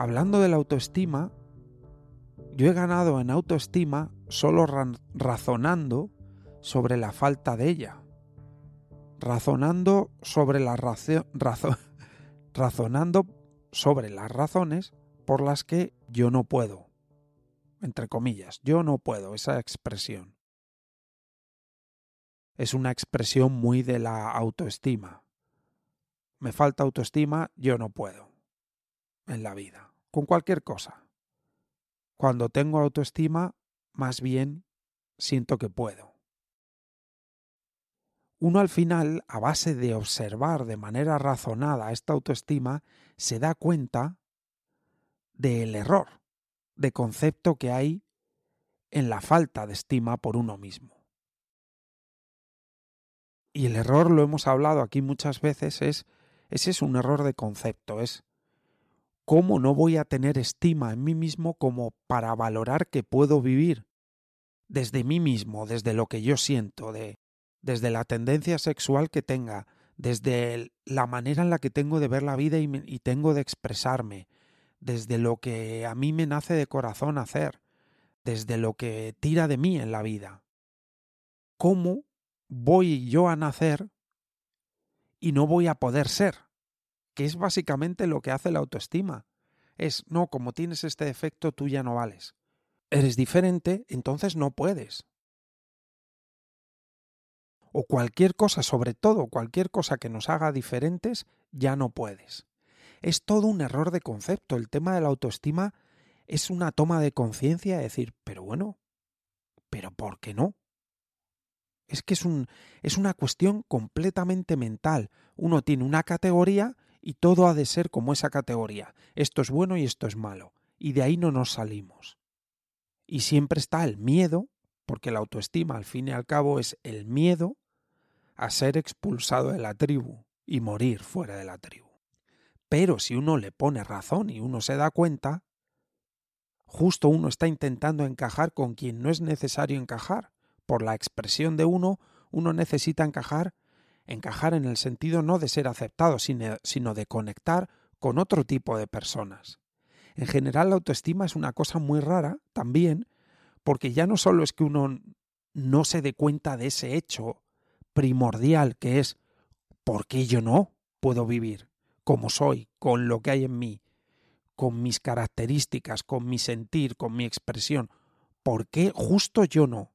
Hablando de la autoestima, yo he ganado en autoestima solo razonando sobre la falta de ella. Razonando sobre la razonando sobre las razones por las que yo no puedo. Entre comillas, yo no puedo, esa expresión. Es una expresión muy de la autoestima. Me falta autoestima, yo no puedo en la vida, con cualquier cosa. Cuando tengo autoestima, más bien siento que puedo. Uno al final, a base de observar de manera razonada esta autoestima, se da cuenta del error de concepto que hay en la falta de estima por uno mismo. Y el error, lo hemos hablado aquí muchas veces, es ese es un error de concepto, es ¿cómo no voy a tener estima en mí mismo como para valorar que puedo vivir desde mí mismo, desde lo que yo siento, de, desde la tendencia sexual que tenga, desde la manera en la que tengo de ver la vida y, y tengo de expresarme, desde lo que a mí me nace de corazón hacer, desde lo que tira de mí en la vida? ¿Cómo voy yo a nacer y no voy a poder ser? Que es básicamente lo que hace la autoestima. Es, no, como tienes este defecto, tú ya no vales. Eres diferente, entonces no puedes. O cualquier cosa, sobre todo cualquier cosa que nos haga diferentes, ya no puedes. Es todo un error de concepto. El tema de la autoestima es una toma de conciencia de decir, pero bueno, pero ¿por qué no? Es que es, un, es una cuestión completamente mental. Uno tiene una categoría y todo ha de ser como esa categoría. Esto es bueno y esto es malo. Y de ahí no nos salimos. Y siempre está el miedo, porque la autoestima al fin y al cabo es el miedo a ser expulsado de la tribu y morir fuera de la tribu. Pero si uno le pone razón y uno se da cuenta, justo uno está intentando encajar con quien no es necesario encajar. Por la expresión de uno, uno necesita encajar encajar en el sentido no de ser aceptado, sino de conectar con otro tipo de personas. En general la autoestima es una cosa muy rara también, porque ya no solo es que uno no se dé cuenta de ese hecho primordial que es ¿por qué yo no puedo vivir como soy, con lo que hay en mí, con mis características, con mi sentir, con mi expresión? ¿Por qué justo yo no?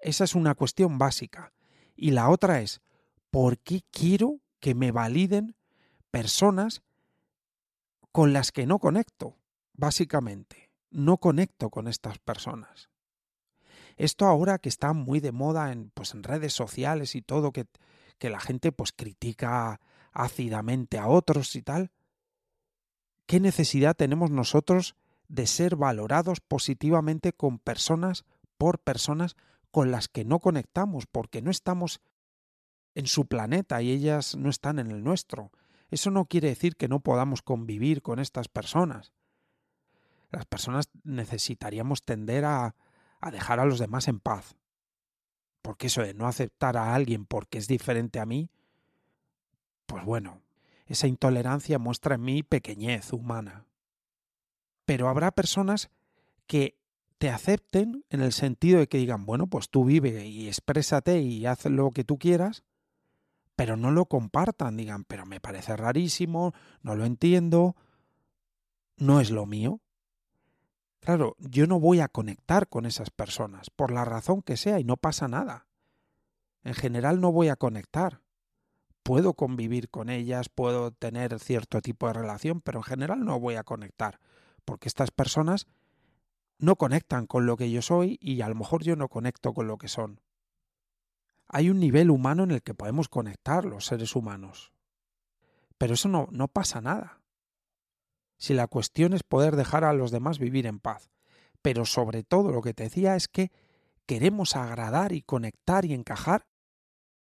Esa es una cuestión básica. Y la otra es, ¿por qué quiero que me validen personas con las que no conecto? Básicamente, no conecto con estas personas. Esto ahora que está muy de moda en, pues, en redes sociales y todo, que, que la gente pues critica ácidamente a otros y tal, ¿qué necesidad tenemos nosotros de ser valorados positivamente con personas, por personas con las que no conectamos porque no estamos en su planeta y ellas no están en el nuestro. Eso no quiere decir que no podamos convivir con estas personas. Las personas necesitaríamos tender a, dejar a los demás en paz. Porque eso de no aceptar a alguien porque es diferente a mí, pues bueno, esa intolerancia muestra en mí pequeñez humana. Pero habrá personas que te acepten en el sentido de que digan, bueno, pues tú vive y exprésate y haz lo que tú quieras, pero no lo compartan, digan, pero me parece rarísimo, no lo entiendo, no es lo mío. Claro, yo no voy a conectar con esas personas, por la razón que sea, y no pasa nada. En general no voy a conectar, puedo convivir con ellas, puedo tener cierto tipo de relación, pero en general no voy a conectar, porque estas personas no conectan con lo que yo soy y a lo mejor yo no conecto con lo que son. Hay un nivel humano en el que podemos conectar los seres humanos. Pero eso no, pasa nada. Si la cuestión es poder dejar a los demás vivir en paz. Pero sobre todo lo que te decía es que queremos agradar y conectar y encajar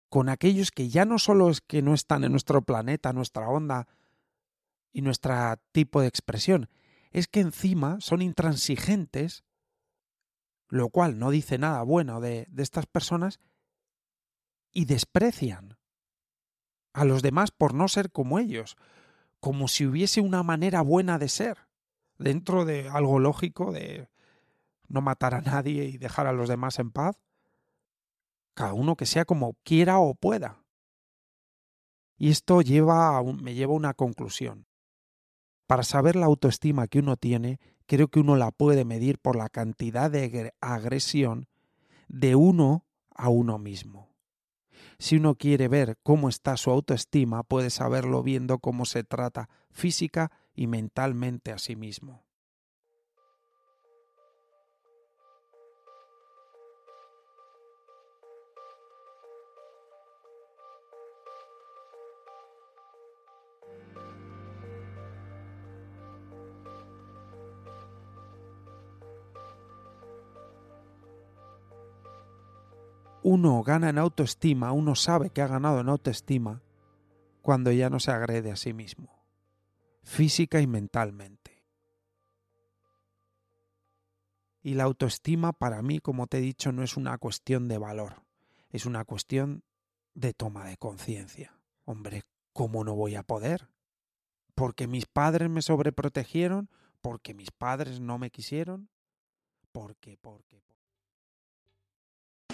con aquellos que ya no solo es que no están en nuestro planeta, nuestra onda y nuestro tipo de expresión, es que encima son intransigentes, lo cual no dice nada bueno de, de estas personas, y desprecian a los demás por no ser como ellos, como si hubiese una manera buena de ser, dentro de algo lógico de no matar a nadie y dejar a los demás en paz, cada uno que sea como quiera o pueda. Y esto lleva a me lleva a una conclusión. Para saber la autoestima que uno tiene, creo que uno la puede medir por la cantidad de agresión de uno a uno mismo. Si uno quiere ver cómo está su autoestima, puede saberlo viendo cómo se trata física y mentalmente a sí mismo. Uno gana en autoestima, uno sabe que ha ganado en autoestima cuando ya no se agrede a sí mismo, física y mentalmente. Y la autoestima para mí, como te he dicho, no es una cuestión de valor, es una cuestión de toma de conciencia. Hombre, ¿cómo no voy a poder? ¿Porque mis padres me sobreprotegieron? ¿Porque mis padres no me quisieron? ¿Por qué? ¿Por qué?